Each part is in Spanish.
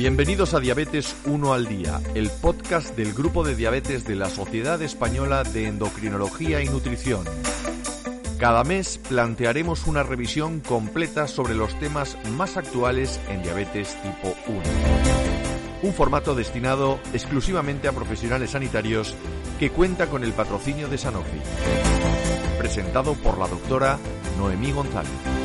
Bienvenidos a Diabetes 1 al Día, el podcast del Grupo de Diabetes de la Sociedad Española de Endocrinología y Nutrición. Cada mes plantearemos una revisión completa sobre los temas más actuales en diabetes tipo 1. Un formato destinado exclusivamente a profesionales sanitarios que cuenta con el patrocinio de Sanofi. Presentado por la doctora Noemí González.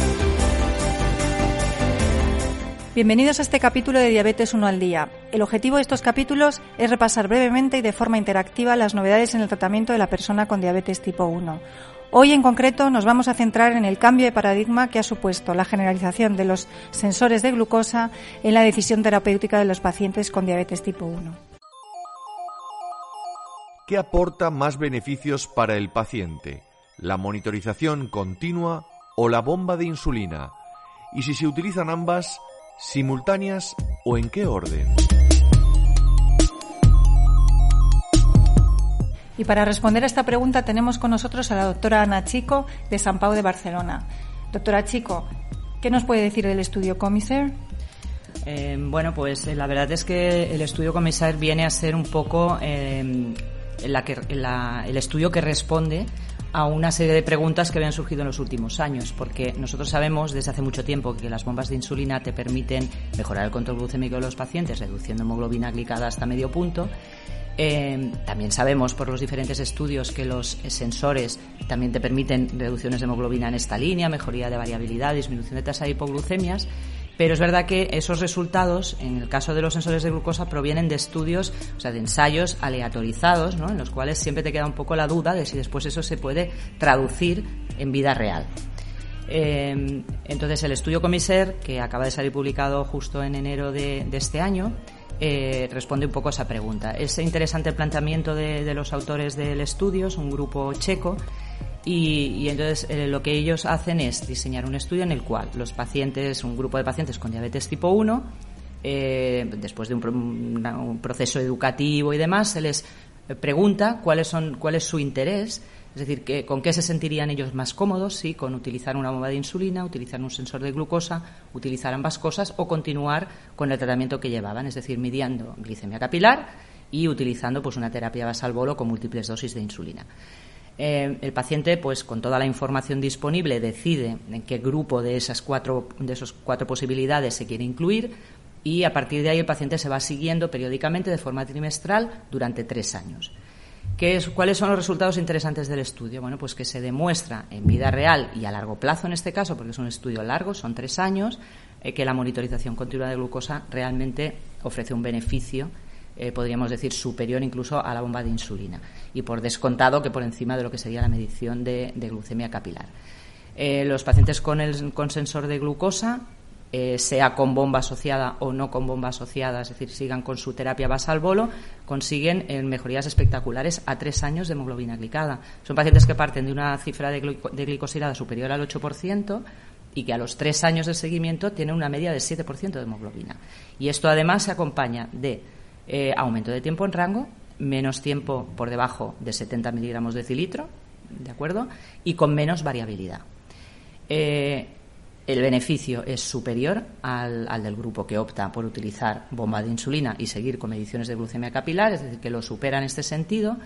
Bienvenidos a este capítulo de Diabetes 1 al día. El objetivo de estos capítulos es repasar brevemente y de forma interactiva las novedades en el tratamiento de la persona con diabetes tipo 1. Hoy en concreto nos vamos a centrar en el cambio de paradigma que ha supuesto la generalización de los sensores de glucosa en la decisión terapéutica de los pacientes con diabetes tipo 1. ¿Qué aporta más beneficios para el paciente? ¿La monitorización continua o la bomba de insulina? Y si se utilizan ambas, simultáneas o en qué orden? Y para responder a esta pregunta tenemos con nosotros a la doctora Ana Chico de San Pau de Barcelona. Doctora Chico, ¿qué nos puede decir del estudio Comiser? Eh, bueno, pues eh, la verdad es que el estudio Comiser viene a ser un poco eh, la que, el estudio que responde a una serie de preguntas que habían surgido en los últimos años, porque nosotros sabemos desde hace mucho tiempo que las bombas de insulina te permiten mejorar el control glucémico de los pacientes, reduciendo hemoglobina glicada hasta medio punto. Eh, también sabemos por los diferentes estudios que los sensores también te permiten reducciones de hemoglobina en esta línea, mejoría de variabilidad, disminución de tasa de hipoglucemias. Pero es verdad que esos resultados, en el caso de los sensores de glucosa, provienen de estudios, o sea, de ensayos aleatorizados, ¿no? en los cuales siempre te queda un poco la duda de si después eso se puede traducir en vida real. Eh, entonces, el estudio Comiser, que acaba de salir publicado justo en enero de, este año, eh, responde un poco a esa pregunta. Es interesante el planteamiento de, de los autores del estudio, es un grupo checo, y, entonces eh, lo que ellos hacen es diseñar un estudio en el cual los pacientes, un grupo de pacientes con diabetes tipo 1, eh, después de un, proceso educativo y demás, se les pregunta cuáles son, cuál es su interés, es decir, que, con qué se sentirían ellos más cómodos, si con utilizar una bomba de insulina, utilizar un sensor de glucosa, utilizar ambas cosas o continuar con el tratamiento que llevaban, es decir, midiendo glicemia capilar y utilizando pues una terapia basal bolo con múltiples dosis de insulina. Eh, el paciente, pues con toda la información disponible, decide en qué grupo de esas cuatro, de esas cuatro posibilidades se quiere incluir y a partir de ahí el paciente se va siguiendo periódicamente de forma trimestral durante tres años. ¿Qué es, ¿Cuáles son los resultados interesantes del estudio? Bueno, pues que se demuestra en vida real y a largo plazo en este caso, porque es un estudio largo, son tres años, eh, que la monitorización continua de glucosa realmente ofrece un beneficio eh, podríamos decir, superior incluso a la bomba de insulina. Y por descontado que por encima de lo que sería la medición de, glucemia capilar. Eh, los pacientes con el con sensor de glucosa, eh, sea con bomba asociada o no con bomba asociada, es decir, sigan con su terapia basal bolo, consiguen mejorías espectaculares a tres años de hemoglobina glicada. Son pacientes que parten de una cifra de, glicosilada superior al 8% y que a los tres años de seguimiento tienen una media de 7% de hemoglobina. Y esto además se acompaña de eh, aumento de tiempo en rango, menos tiempo por debajo de 70 miligramos de cilitro, ¿de acuerdo? Y con menos variabilidad. Eh, el beneficio es superior al, del grupo que opta por utilizar bomba de insulina y seguir con mediciones de glucemia capilar, es decir, que lo supera en este sentido.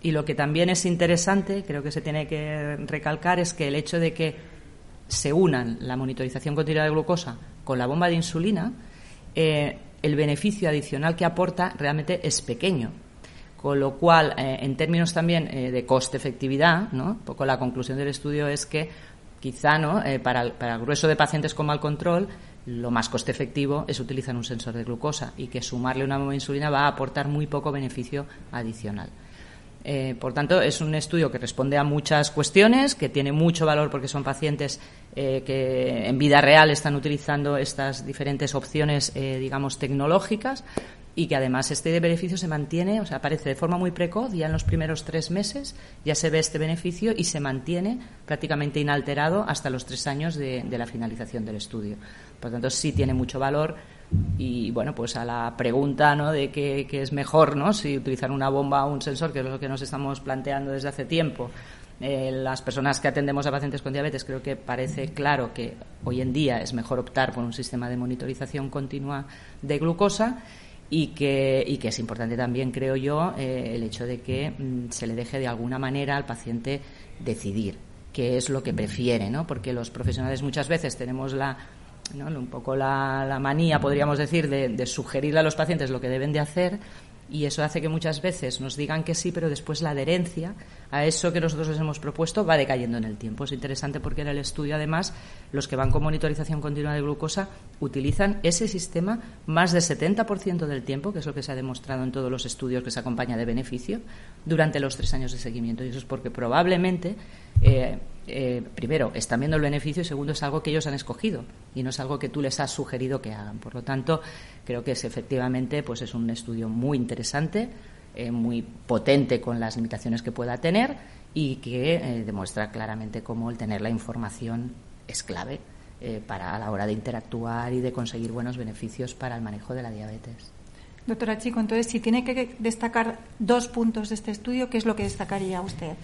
Y lo que también es interesante, creo que se tiene que recalcar, es que el hecho de que se unan la monitorización continua de glucosa con la bomba de insulina eh, el beneficio adicional que aporta realmente es pequeño. Con lo cual, eh, en términos también eh, de coste-efectividad, ¿no? un poco la conclusión del estudio es que quizá ¿no? Eh, para, el, para el grueso de pacientes con mal control, lo más coste efectivo es utilizar un sensor de glucosa y que sumarle una insulina va a aportar muy poco beneficio adicional. Eh, por tanto, es un estudio que responde a muchas cuestiones, que tiene mucho valor porque son pacientes eh, que en vida real están utilizando estas diferentes opciones, eh, digamos, tecnológicas y que además este beneficio se mantiene, o sea, aparece de forma muy precoz, ya en los primeros tres meses ya se ve este beneficio y se mantiene prácticamente inalterado hasta los tres años de, de la finalización del estudio. Por tanto, sí tiene mucho valor y bueno, pues a la pregunta ¿no? de qué, es mejor, ¿no? si utilizar una bomba o un sensor, que es lo que nos estamos planteando desde hace tiempo, eh, las personas que atendemos a pacientes con diabetes creo que parece claro que hoy en día es mejor optar por un sistema de monitorización continua de glucosa y que, y que es importante también, creo yo, eh, el hecho de que mm, se le deje de alguna manera al paciente decidir qué es lo que prefiere, ¿no? Porque los profesionales muchas veces tenemos la un poco la, manía, podríamos decir, de, de sugerirle a los pacientes lo que deben de hacer y eso hace que muchas veces nos digan que sí, pero después la adherencia a eso que nosotros les hemos propuesto va decayendo en el tiempo. Es interesante porque en el estudio, además, los que van con monitorización continua de glucosa utilizan ese sistema más del 70% del tiempo, que es lo que se ha demostrado en todos los estudios que se acompaña de beneficio, durante los tres años de seguimiento. Y eso es porque probablemente eh, eh, primero, están viendo el beneficio y segundo, es algo que ellos han escogido y no es algo que tú les has sugerido que hagan. Por lo tanto, creo que es efectivamente pues es un estudio muy interesante, eh, muy potente con las limitaciones que pueda tener y que eh, demuestra claramente cómo el tener la información es clave para a la hora de interactuar y de conseguir buenos beneficios para el manejo de la diabetes. Doctora Chico, entonces, si tiene que destacar dos puntos de este estudio, ¿qué es lo que destacaría usted?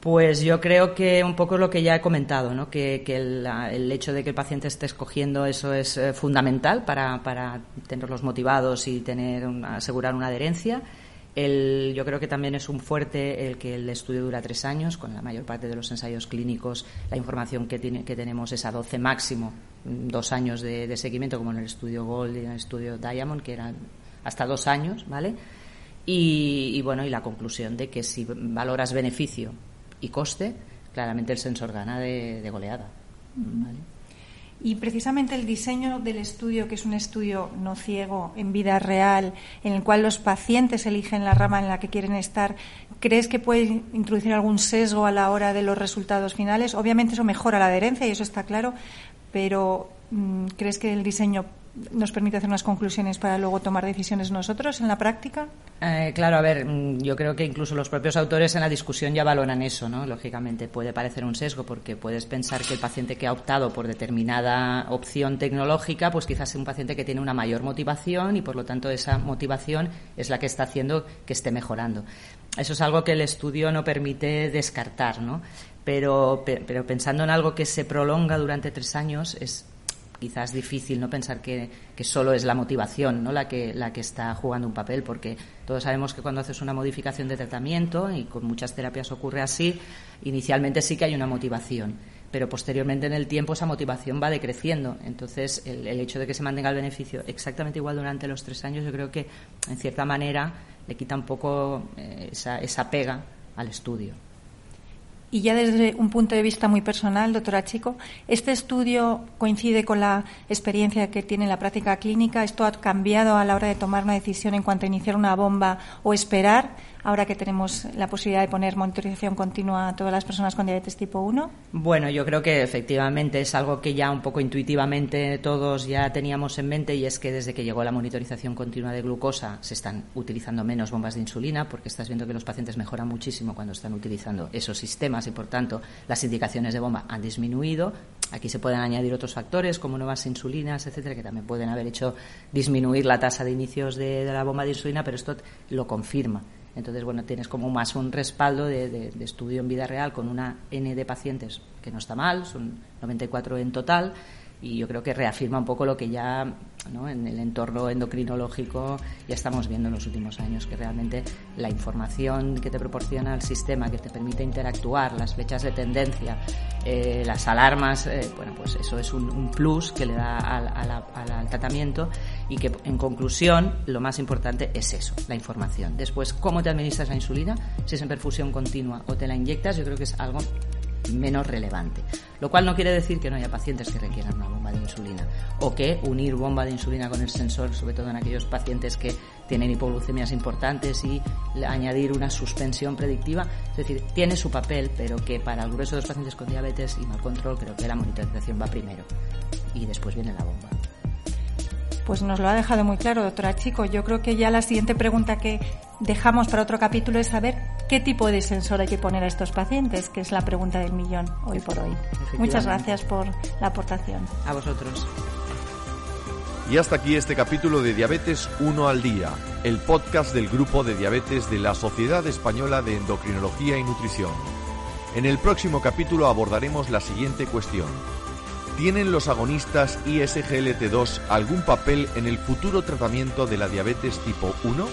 Pues yo creo que un poco lo que ya he comentado, ¿no? que, el, hecho de que el paciente esté escogiendo eso es eh, fundamental para, para, tenerlos motivados y tener asegurar una adherencia. El, yo creo que también es un fuerte el que el estudio dura tres años, con la mayor parte de los ensayos clínicos la información que, tiene, que tenemos es a 12 máximo, mm, dos años de, seguimiento, como en el estudio Gold y en el estudio Diamond, que eran hasta dos años, ¿vale? Y, y, bueno, y la conclusión de que si valoras beneficio y coste, claramente el sensor gana de, goleada. Y precisamente el diseño del estudio, que es un estudio no ciego, en vida real, en el cual los pacientes eligen la rama en la que quieren estar, ¿crees que puede introducir algún sesgo a la hora de los resultados finales? Obviamente eso mejora la adherencia y eso está claro, pero mm, ¿crees que el diseño nos permite hacer unas conclusiones para luego tomar decisiones nosotros en la práctica? Eh, claro, a ver, mm, yo creo que incluso los propios autores en la discusión ya valoran eso, ¿no? Lógicamente puede parecer un sesgo porque puedes pensar que el paciente que ha optado por determinada opción tecnológica, pues quizás es un paciente que tiene una mayor motivación y por lo tanto esa motivación es la que está haciendo que esté mejorando. Eso es algo que el estudio no permite descartar, ¿no? Pero, pero pensando en algo que se prolonga durante tres años es quizás difícil no pensar que, solo es la motivación ¿no? la, que, la que está jugando un papel, porque todos sabemos que cuando haces una modificación de tratamiento, y con muchas terapias ocurre así, inicialmente sí que hay una motivación, pero posteriormente en el tiempo esa motivación va decreciendo. Entonces, el, hecho de que se mantenga el beneficio exactamente igual durante los tres años, yo creo que, en cierta manera, le quita un poco eh, esa, esa pega al estudio. Y ya desde un punto de vista muy personal, doctora Chico, ¿este estudio coincide con la experiencia que tiene en la práctica clínica? ¿Esto ha cambiado a la hora de tomar una decisión en cuanto a iniciar una bomba o esperar? Ahora que tenemos la posibilidad de poner monitorización continua a todas las personas con diabetes tipo 1? Bueno, yo creo que efectivamente es algo que ya un poco intuitivamente todos ya teníamos en mente y es que desde que llegó la monitorización continua de glucosa se están utilizando menos bombas de insulina porque estás viendo que los pacientes mejoran muchísimo cuando están utilizando esos sistemas y por tanto las indicaciones de bomba han disminuido. Aquí se pueden añadir otros factores como nuevas insulinas, etcétera, que también pueden haber hecho disminuir la tasa de inicios de la bomba de insulina, pero esto lo confirma. Entonces, bueno, tienes como más un respaldo de, estudio en vida real con una N de pacientes que no está mal, son 94 en total, y yo creo que reafirma un poco lo que ya en el entorno endocrinológico ya estamos viendo en los últimos años, que realmente la información que te proporciona el sistema, que te permite interactuar, las flechas de tendencia, eh, las alarmas, eh, bueno, pues eso es un, plus que le da al, al, tratamiento y que en conclusión lo más importante es eso, la información. Después, cómo te administras la insulina, si es en perfusión continua o te la inyectas, yo creo que es algo menos relevante. Lo cual no quiere decir que no haya pacientes que requieran una bomba de insulina o que unir bomba de insulina con el sensor, sobre todo en aquellos pacientes que tienen hipoglucemias importantes y añadir una suspensión predictiva. Es decir, tiene su papel, pero que para el grueso de los pacientes con diabetes y mal control creo que la monitorización va primero y después viene la bomba. Pues nos lo ha dejado muy claro, doctora Chico. Yo creo que ya la siguiente pregunta que dejamos para otro capítulo es saber qué tipo de sensor hay que poner a estos pacientes, que es la pregunta del millón hoy por hoy. Muchas gracias por la aportación. A vosotros. Y hasta aquí este capítulo de Diabetes 1 al Día, el podcast del grupo de diabetes de la Sociedad Española de Endocrinología y Nutrición. En el próximo capítulo abordaremos la siguiente cuestión. ¿Tienen los agonistas ISGLT2 algún papel en el futuro tratamiento de la diabetes tipo 1?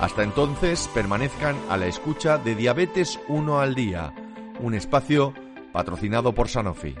Hasta entonces, permanezcan a la escucha de Diabetes 1 al día, un espacio patrocinado por Sanofi.